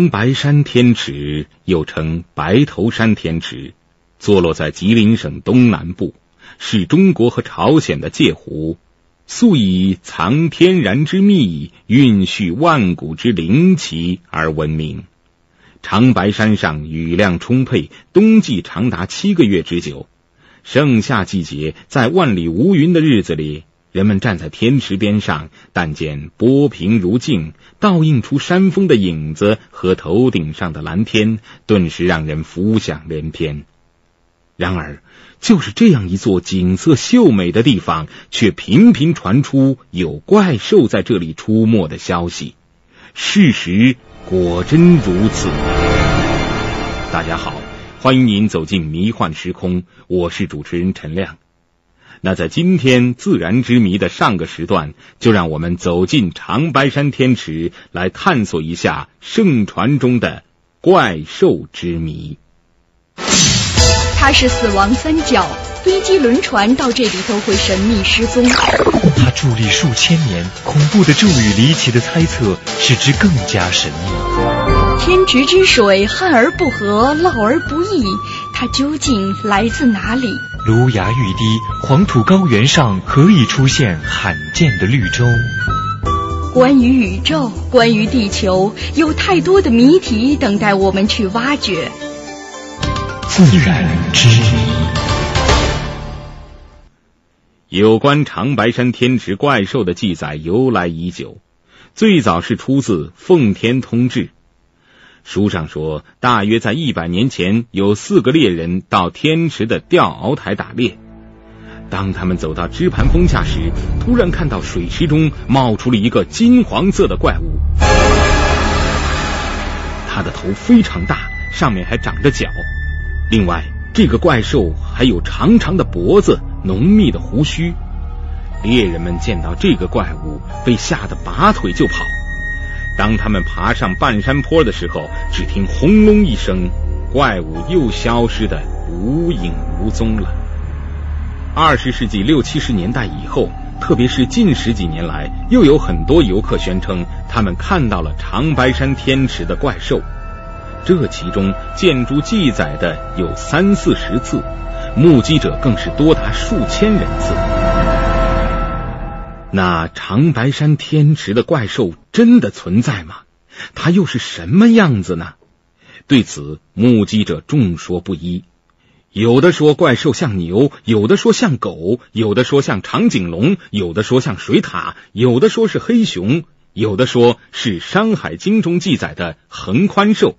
长白山天池又称白头山天池，坐落在吉林省东南部，是中国和朝鲜的界湖，素以藏天然之秘、蕴蓄万古之灵奇而闻名。长白山上雨量充沛，冬季长达七个月之久，盛夏季节在万里无云的日子里。人们站在天池边上，但见波平如镜，倒映出山峰的影子和头顶上的蓝天，顿时让人浮想联翩。然而，就是这样一座景色秀美的地方，却频频传出有怪兽在这里出没的消息。事实果真如此。大家好，欢迎您走进迷幻时空，我是主持人陈亮。那在今天自然之谜的上个时段，就让我们走进长白山天池，来探索一下盛传中的怪兽之谜。它是死亡三角，飞机、轮船到这里都会神秘失踪。它伫立数千年，恐怖的咒语、离奇的猜测，使之更加神秘。天池之水旱而不涸，涝而不溢，它究竟来自哪里？芦芽欲滴，黄土高原上何以出现罕见的绿洲？关于宇宙，关于地球，有太多的谜题等待我们去挖掘。自然之谜。有关长白山天池怪兽的记载由来已久，最早是出自《奉天通志》。书上说，大约在一百年前，有四个猎人到天池的钓鳌台打猎。当他们走到支盘峰下时，突然看到水池中冒出了一个金黄色的怪物。它的头非常大，上面还长着角。另外，这个怪兽还有长长的脖子、浓密的胡须。猎人们见到这个怪物，被吓得拔腿就跑。当他们爬上半山坡的时候，只听轰隆一声，怪物又消失的无影无踪了。二十世纪六七十年代以后，特别是近十几年来，又有很多游客宣称他们看到了长白山天池的怪兽，这其中建筑记载的有三四十次，目击者更是多达数千人次。那长白山天池的怪兽真的存在吗？它又是什么样子呢？对此，目击者众说不一。有的说怪兽像牛，有的说像狗，有的说像长颈龙，有的说像水獭，有的说是黑熊，有的说是《山海经》中记载的横宽兽，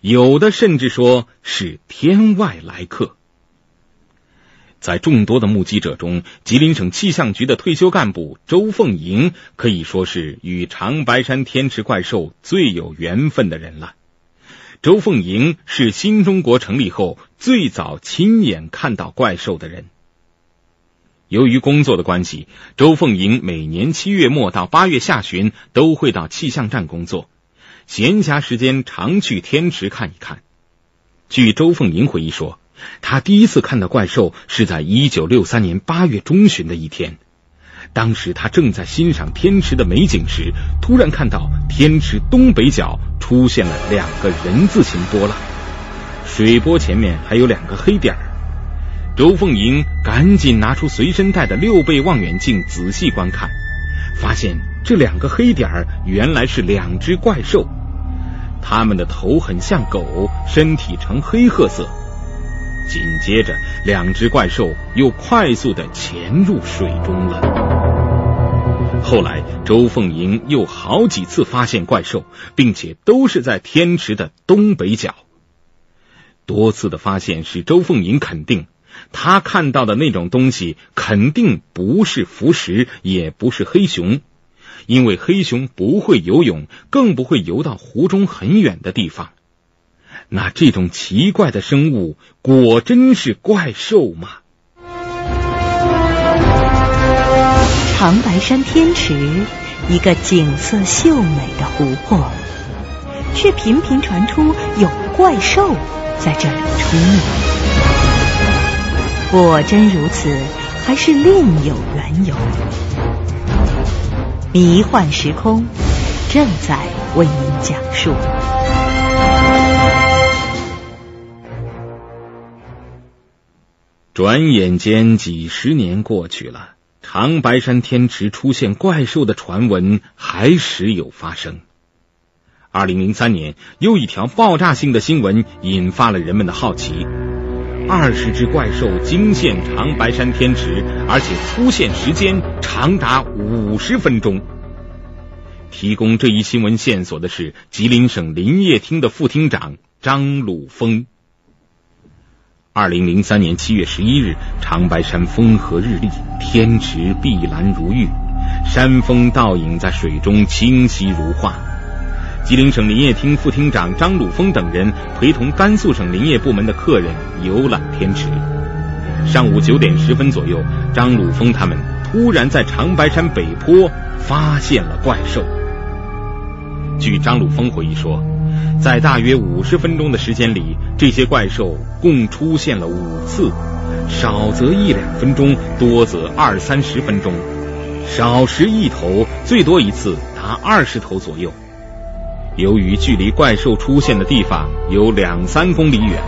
有的甚至说是天外来客。在众多的目击者中，吉林省气象局的退休干部周凤莹可以说是与长白山天池怪兽最有缘分的人了。周凤莹是新中国成立后最早亲眼看到怪兽的人。由于工作的关系，周凤莹每年七月末到八月下旬都会到气象站工作，闲暇时间常去天池看一看。据周凤莹回忆说。他第一次看到怪兽是在一九六三年八月中旬的一天，当时他正在欣赏天池的美景时，突然看到天池东北角出现了两个人字形波浪，水波前面还有两个黑点儿。周凤英赶紧拿出随身带的六倍望远镜仔细观看，发现这两个黑点儿原来是两只怪兽，它们的头很像狗，身体呈黑褐色。紧接着，两只怪兽又快速的潜入水中了。后来，周凤莹又好几次发现怪兽，并且都是在天池的东北角。多次的发现使周凤莹肯定，他看到的那种东西肯定不是浮石，也不是黑熊，因为黑熊不会游泳，更不会游到湖中很远的地方。那这种奇怪的生物果真是怪兽吗？长白山天池，一个景色秀美的湖泊，却频频传出有怪兽在这里出没。果真如此，还是另有缘由？迷幻时空正在为您讲述。转眼间几十年过去了，长白山天池出现怪兽的传闻还时有发生。二零零三年，又一条爆炸性的新闻引发了人们的好奇：二十只怪兽惊现长白山天池，而且出现时间长达五十分钟。提供这一新闻线索的是吉林省林业厅的副厅长张鲁峰。二零零三年七月十一日，长白山风和日丽，天池碧蓝如玉，山峰倒影在水中清晰如画。吉林省林业厅副厅长张鲁峰等人陪同甘肃省林业部门的客人游览天池。上午九点十分左右，张鲁峰他们突然在长白山北坡发现了怪兽。据张鲁峰回忆说。在大约五十分钟的时间里，这些怪兽共出现了五次，少则一两分钟，多则二三十分钟。少时一头，最多一次达二十头左右。由于距离怪兽出现的地方有两三公里远，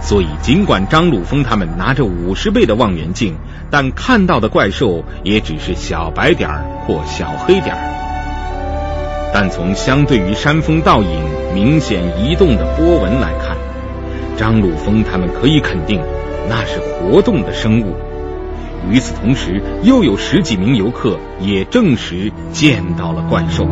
所以尽管张鲁峰他们拿着五十倍的望远镜，但看到的怪兽也只是小白点儿或小黑点儿。但从相对于山峰倒影明显移动的波纹来看，张鲁峰他们可以肯定那是活动的生物。与此同时，又有十几名游客也证实见到了怪兽。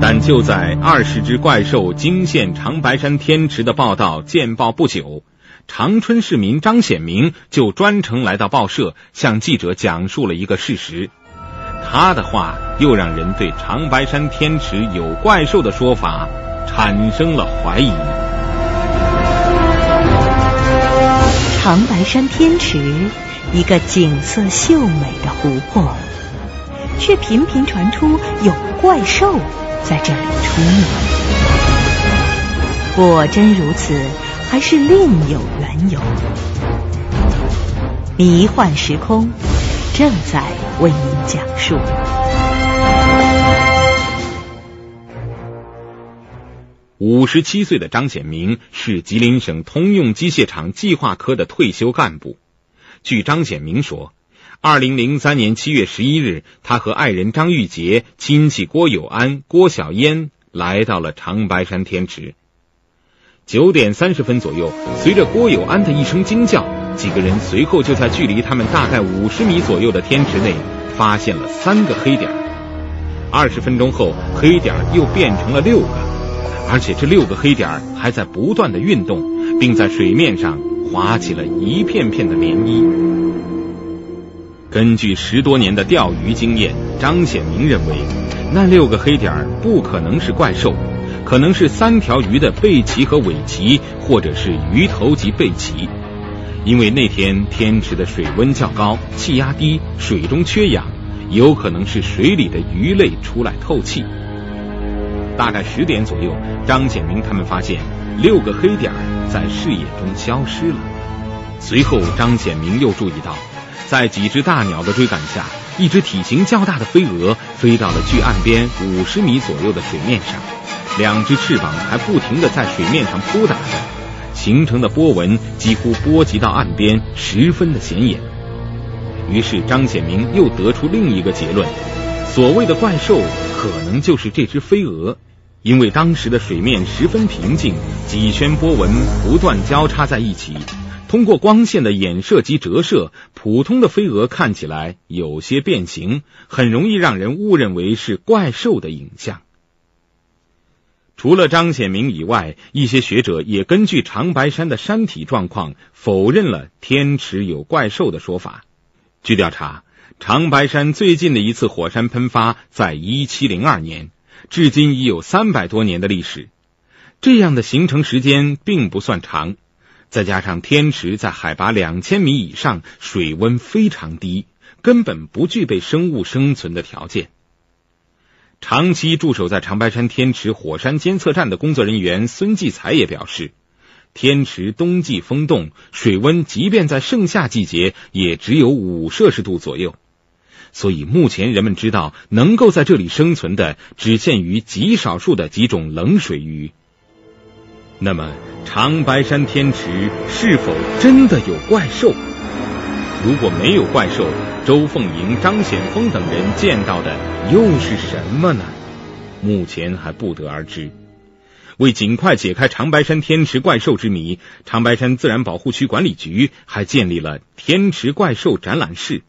但就在二十只怪兽惊现长白山天池的报道见报不久，长春市民张显明就专程来到报社，向记者讲述了一个事实。他的话又让人对长白山天池有怪兽的说法产生了怀疑。长白山天池，一个景色秀美的湖泊，却频频传出有怪兽在这里出没。果真如此，还是另有缘由？迷幻时空。正在为您讲述。五十七岁的张显明是吉林省通用机械厂计划科的退休干部。据张显明说，二零零三年七月十一日，他和爱人张玉杰、亲戚郭有安、郭小燕来到了长白山天池。九点三十分左右，随着郭有安的一声惊叫。几个人随后就在距离他们大概五十米左右的天池内发现了三个黑点。二十分钟后，黑点又变成了六个，而且这六个黑点还在不断的运动，并在水面上划起了一片片的涟漪。根据十多年的钓鱼经验，张显明认为，那六个黑点不可能是怪兽，可能是三条鱼的背鳍和尾鳍，或者是鱼头及背鳍。因为那天天池的水温较高，气压低，水中缺氧，有可能是水里的鱼类出来透气。大概十点左右，张显明他们发现六个黑点在视野中消失了。随后，张显明又注意到，在几只大鸟的追赶下，一只体型较大的飞蛾飞到了距岸边五十米左右的水面上，两只翅膀还不停的在水面上扑打着。形成的波纹几乎波及到岸边，十分的显眼。于是张显明又得出另一个结论：所谓的怪兽可能就是这只飞蛾，因为当时的水面十分平静，几圈波纹不断交叉在一起，通过光线的衍射及折射，普通的飞蛾看起来有些变形，很容易让人误认为是怪兽的影像。除了张显明以外，一些学者也根据长白山的山体状况，否认了天池有怪兽的说法。据调查，长白山最近的一次火山喷发在一七零二年，至今已有三百多年的历史。这样的形成时间并不算长，再加上天池在海拔两千米以上，水温非常低，根本不具备生物生存的条件。长期驻守在长白山天池火山监测站的工作人员孙继才也表示，天池冬季风冻，水温即便在盛夏季节也只有五摄氏度左右，所以目前人们知道能够在这里生存的只限于极少数的几种冷水鱼。那么长白山天池是否真的有怪兽？如果没有怪兽，周凤莹、张显峰等人见到的又是什么呢？目前还不得而知。为尽快解开长白山天池怪兽之谜，长白山自然保护区管理局还建立了天池怪兽展览室，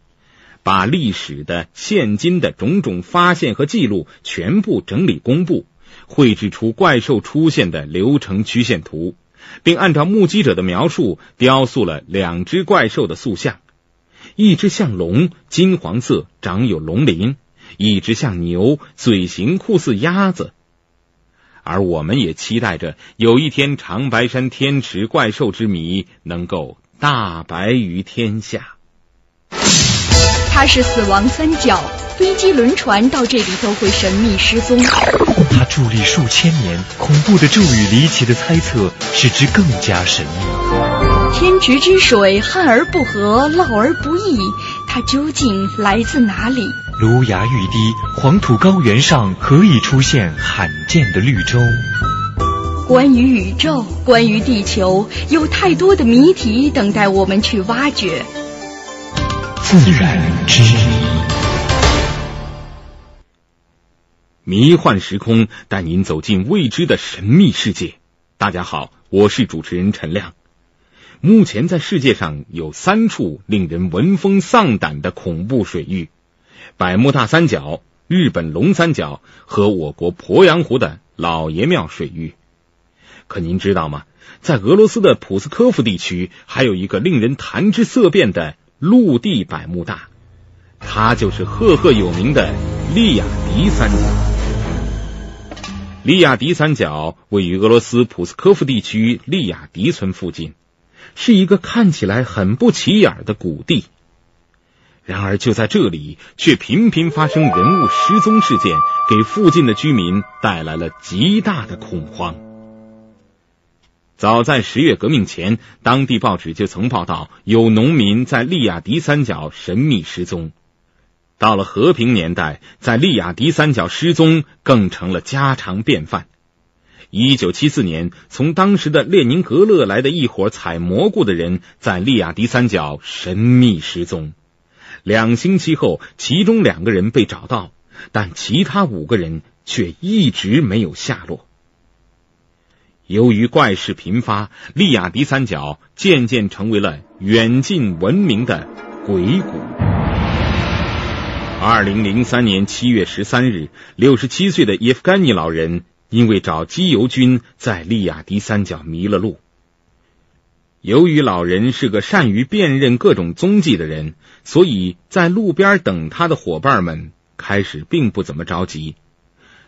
把历史的、现今的种种发现和记录全部整理公布，绘制出怪兽出现的流程曲线图，并按照目击者的描述雕塑了两只怪兽的塑像，一只像龙，金黄色，长有龙鳞；一只像牛，嘴型酷似鸭子。而我们也期待着有一天长白山天池怪兽之谜能够大白于天下。它是死亡三角，飞机、轮船到这里都会神秘失踪。它伫立数千年，恐怖的咒语、离奇的猜测使之更加神秘。天池之水旱而不涸，涝而不溢，它究竟来自哪里？芦芽欲滴，黄土高原上何以出现罕见的绿洲？关于宇宙，关于地球，有太多的谜题等待我们去挖掘。自然之谜，迷幻时空带您走进未知的神秘世界。大家好，我是主持人陈亮。目前在世界上有三处令人闻风丧胆的恐怖水域。百慕大三角、日本龙三角和我国鄱阳湖的老爷庙水域，可您知道吗？在俄罗斯的普斯科夫地区，还有一个令人谈之色变的陆地百慕大，它就是赫赫有名的利雅迪三角。利雅迪三角位于俄罗斯普斯科夫地区利雅迪村附近，是一个看起来很不起眼的谷地。然而，就在这里，却频频发生人物失踪事件，给附近的居民带来了极大的恐慌。早在十月革命前，当地报纸就曾报道有农民在利雅迪三角神秘失踪。到了和平年代，在利雅迪三角失踪更成了家常便饭。一九七四年，从当时的列宁格勒来的一伙采蘑菇的人，在利雅迪三角神秘失踪。两星期后，其中两个人被找到，但其他五个人却一直没有下落。由于怪事频发，利雅迪三角渐渐成为了远近闻名的鬼谷。二零零三年七月十三日，六十七岁的叶夫甘尼老人因为找机油军，在利雅迪三角迷了路。由于老人是个善于辨认各种踪迹的人，所以在路边等他的伙伴们开始并不怎么着急。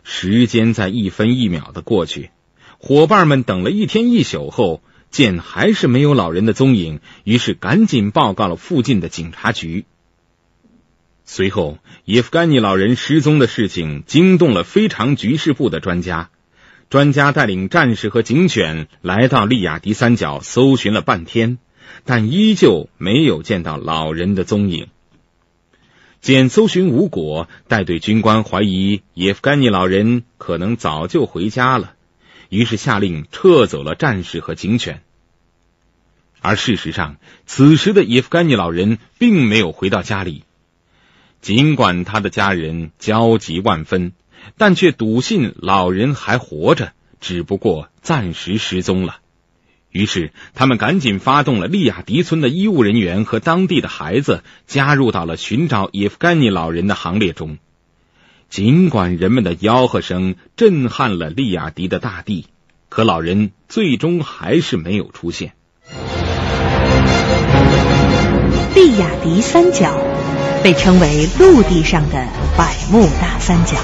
时间在一分一秒的过去，伙伴们等了一天一宿后，见还是没有老人的踪影，于是赶紧报告了附近的警察局。随后，叶夫甘尼老人失踪的事情惊动了非常局势部的专家。专家带领战士和警犬来到利雅迪三角搜寻了半天，但依旧没有见到老人的踪影。见搜寻无果，带队军官怀疑叶夫甘尼老人可能早就回家了，于是下令撤走了战士和警犬。而事实上，此时的叶夫甘尼老人并没有回到家里，尽管他的家人焦急万分。但却笃信老人还活着，只不过暂时失踪了。于是，他们赶紧发动了利雅迪村的医务人员和当地的孩子，加入到了寻找叶夫甘尼老人的行列中。尽管人们的吆喝声震撼了利雅迪的大地，可老人最终还是没有出现。利雅迪三角被称为陆地上的百慕大三角。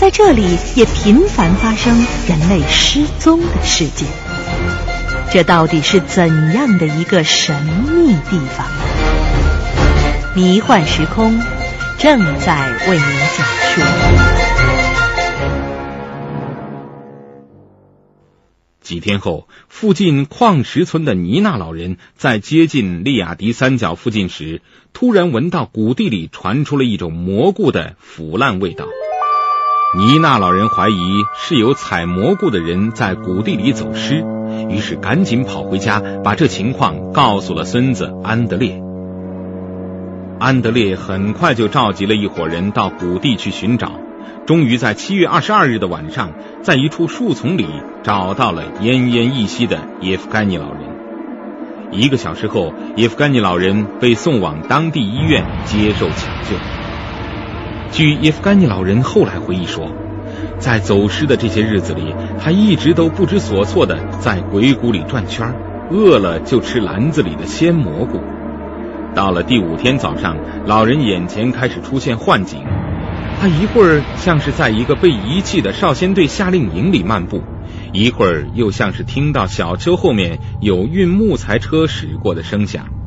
在这里也频繁发生人类失踪的事件，这到底是怎样的一个神秘地方？迷幻时空正在为您讲述。几天后，附近矿石村的尼娜老人在接近利雅迪三角附近时，突然闻到谷地里传出了一种蘑菇的腐烂味道。尼娜老人怀疑是有采蘑菇的人在谷地里走失，于是赶紧跑回家，把这情况告诉了孙子安德烈。安德烈很快就召集了一伙人到谷地去寻找，终于在七月二十二日的晚上，在一处树丛里找到了奄奄一息的叶夫甘尼老人。一个小时后，叶夫甘尼老人被送往当地医院接受抢救。据叶夫甘尼老人后来回忆说，在走失的这些日子里，他一直都不知所措的在鬼谷里转圈，饿了就吃篮子里的鲜蘑菇。到了第五天早上，老人眼前开始出现幻景，他一会儿像是在一个被遗弃的少先队夏令营里漫步，一会儿又像是听到小车后面有运木材车驶过的声响。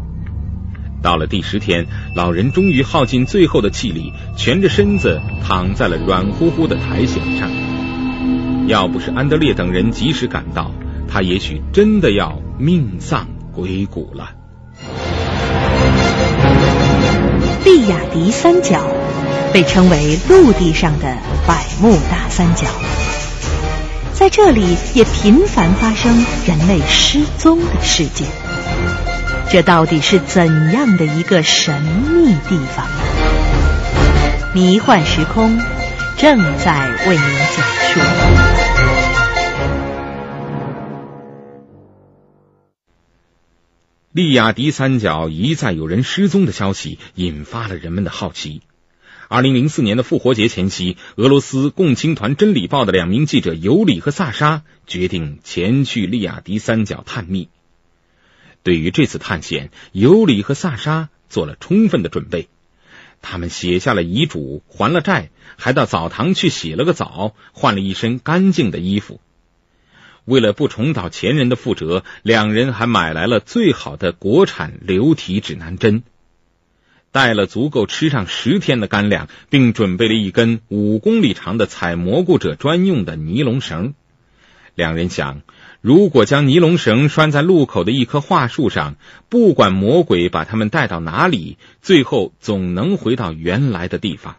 到了第十天，老人终于耗尽最后的气力，蜷着身子躺在了软乎乎的苔藓上。要不是安德烈等人及时赶到，他也许真的要命丧鬼谷了。利亚迪三角被称为陆地上的百慕大三角，在这里也频繁发生人类失踪的事件。这到底是怎样的一个神秘地方？迷幻时空正在为您讲述。利雅迪三角一再有人失踪的消息，引发了人们的好奇。二零零四年的复活节前夕，俄罗斯共青团《真理报》的两名记者尤里和萨沙决定前去利雅迪三角探秘。对于这次探险，尤里和萨沙做了充分的准备。他们写下了遗嘱，还了债，还到澡堂去洗了个澡，换了一身干净的衣服。为了不重蹈前人的覆辙，两人还买来了最好的国产流体指南针，带了足够吃上十天的干粮，并准备了一根五公里长的采蘑菇者专用的尼龙绳。两人想。如果将尼龙绳拴在路口的一棵桦树上，不管魔鬼把他们带到哪里，最后总能回到原来的地方。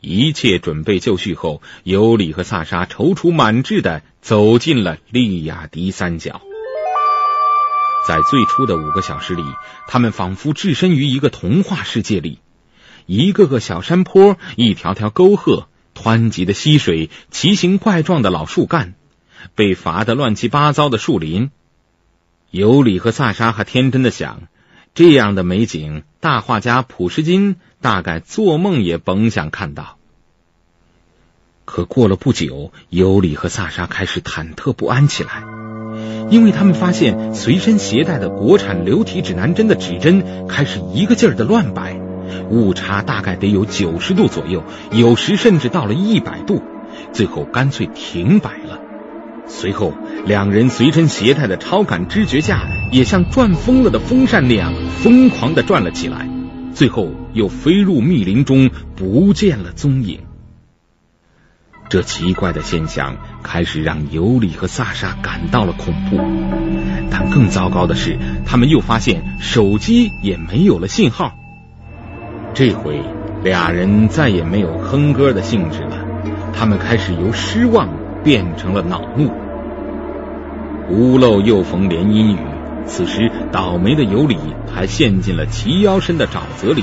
一切准备就绪后，尤里和萨沙踌躇满志的走进了利雅迪三角。在最初的五个小时里，他们仿佛置身于一个童话世界里，一个个小山坡，一条条沟壑，湍急的溪水，奇形怪状的老树干。被伐得乱七八糟的树林，尤里和萨沙还天真的想，这样的美景，大画家普什金大概做梦也甭想看到。可过了不久，尤里和萨沙开始忐忑不安起来，因为他们发现随身携带的国产流体指南针的指针开始一个劲儿的乱摆，误差大概得有九十度左右，有时甚至到了一百度，最后干脆停摆了。随后，两人随身携带的超感知觉架也像转疯了的风扇那样疯狂的转了起来，最后又飞入密林中，不见了踪影。这奇怪的现象开始让尤里和萨沙感到了恐怖，但更糟糕的是，他们又发现手机也没有了信号。这回，俩人再也没有哼歌的兴致了，他们开始由失望。变成了恼怒。屋漏又逢连阴雨，此时倒霉的尤里还陷进了齐腰深的沼泽里。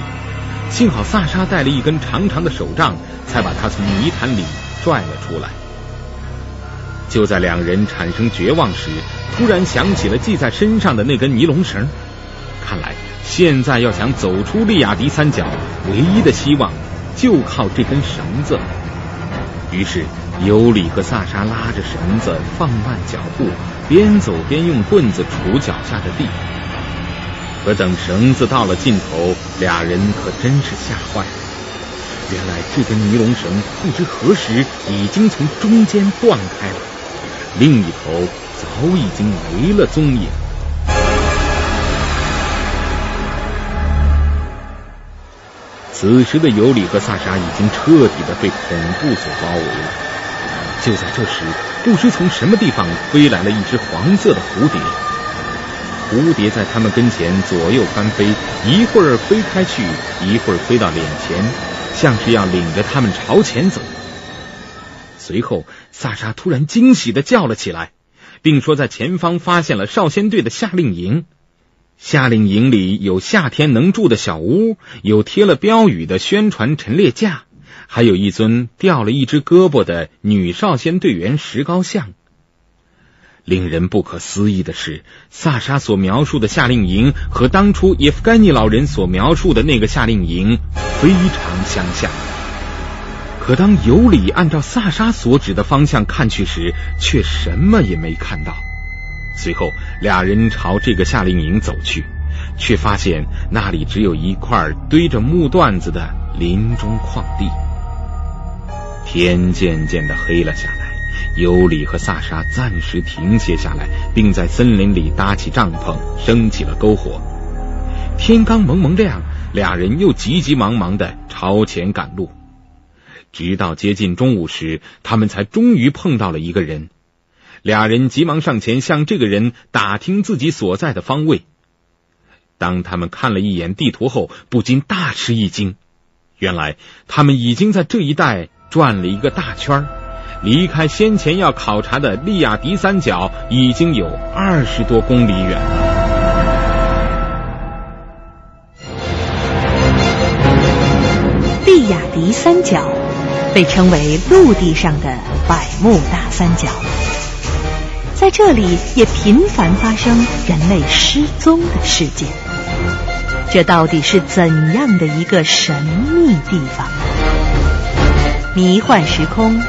幸好萨沙带了一根长长的手杖，才把他从泥潭里拽了出来。就在两人产生绝望时，突然想起了系在身上的那根尼龙绳。看来现在要想走出利亚迪三角，唯一的希望就靠这根绳子。于是。尤里和萨沙拉着绳子放慢脚步，边走边用棍子杵脚下的地。可等绳子到了尽头，俩人可真是吓坏了。原来这根尼龙绳不知何时已经从中间断开了，另一头早已经没了踪影。此时的尤里和萨沙已经彻底的被恐怖所包围了。就在这时，不知从什么地方飞来了一只黄色的蝴蝶。蝴蝶在他们跟前左右翻飞，一会儿飞开去，一会儿飞到脸前，像是要领着他们朝前走。随后，萨沙突然惊喜的叫了起来，并说在前方发现了少先队的夏令营。夏令营里有夏天能住的小屋，有贴了标语的宣传陈列架，还有一尊掉了一只胳膊的女少先队员石膏像。令人不可思议的是，萨沙所描述的夏令营和当初叶夫甘尼老人所描述的那个夏令营非常相像。可当尤里按照萨沙所指的方向看去时，却什么也没看到。随后，俩人朝这个夏令营走去，却发现那里只有一块堆着木段子的林中旷地。天渐渐的黑了下来，尤里和萨沙暂时停歇下来，并在森林里搭起帐篷，生起了篝火。天刚蒙蒙亮，俩人又急急忙忙的朝前赶路，直到接近中午时，他们才终于碰到了一个人。俩人急忙上前向这个人打听自己所在的方位。当他们看了一眼地图后，不禁大吃一惊。原来他们已经在这一带转了一个大圈，离开先前要考察的利亚迪三角已经有二十多公里远了。利亚迪三角被称为陆地上的百慕大三角。在这里也频繁发生人类失踪的事件，这到底是怎样的一个神秘地方？迷幻时空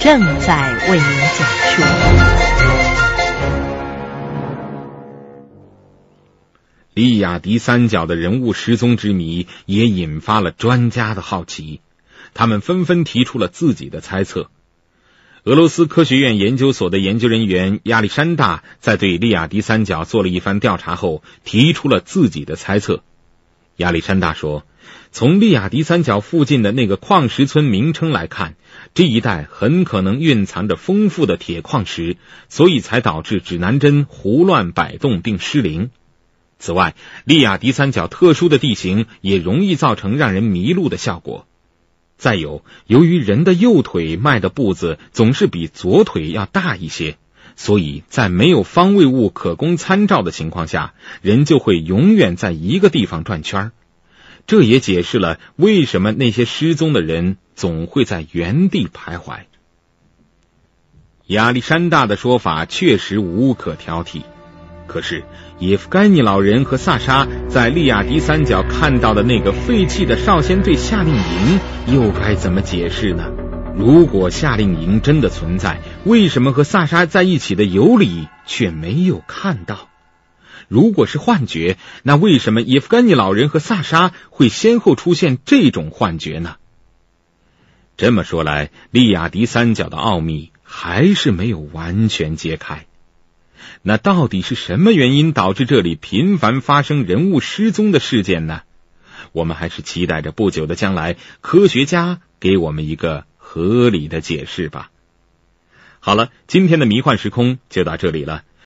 正在为您讲述。利亚迪三角的人物失踪之谜也引发了专家的好奇，他们纷纷提出了自己的猜测。俄罗斯科学院研究所的研究人员亚历山大在对利亚迪三角做了一番调查后，提出了自己的猜测。亚历山大说：“从利亚迪三角附近的那个矿石村名称来看，这一带很可能蕴藏着丰富的铁矿石，所以才导致指南针胡乱摆动并失灵。此外，利亚迪三角特殊的地形也容易造成让人迷路的效果。”再有，由于人的右腿迈的步子总是比左腿要大一些，所以在没有方位物可供参照的情况下，人就会永远在一个地方转圈这也解释了为什么那些失踪的人总会在原地徘徊。亚历山大的说法确实无可挑剔。可是，叶夫甘尼老人和萨沙在利亚迪三角看到的那个废弃的少先队夏令营，又该怎么解释呢？如果夏令营真的存在，为什么和萨沙在一起的尤里却没有看到？如果是幻觉，那为什么叶夫甘尼老人和萨沙会先后出现这种幻觉呢？这么说来，利亚迪三角的奥秘还是没有完全揭开。那到底是什么原因导致这里频繁发生人物失踪的事件呢？我们还是期待着不久的将来，科学家给我们一个合理的解释吧。好了，今天的迷幻时空就到这里了。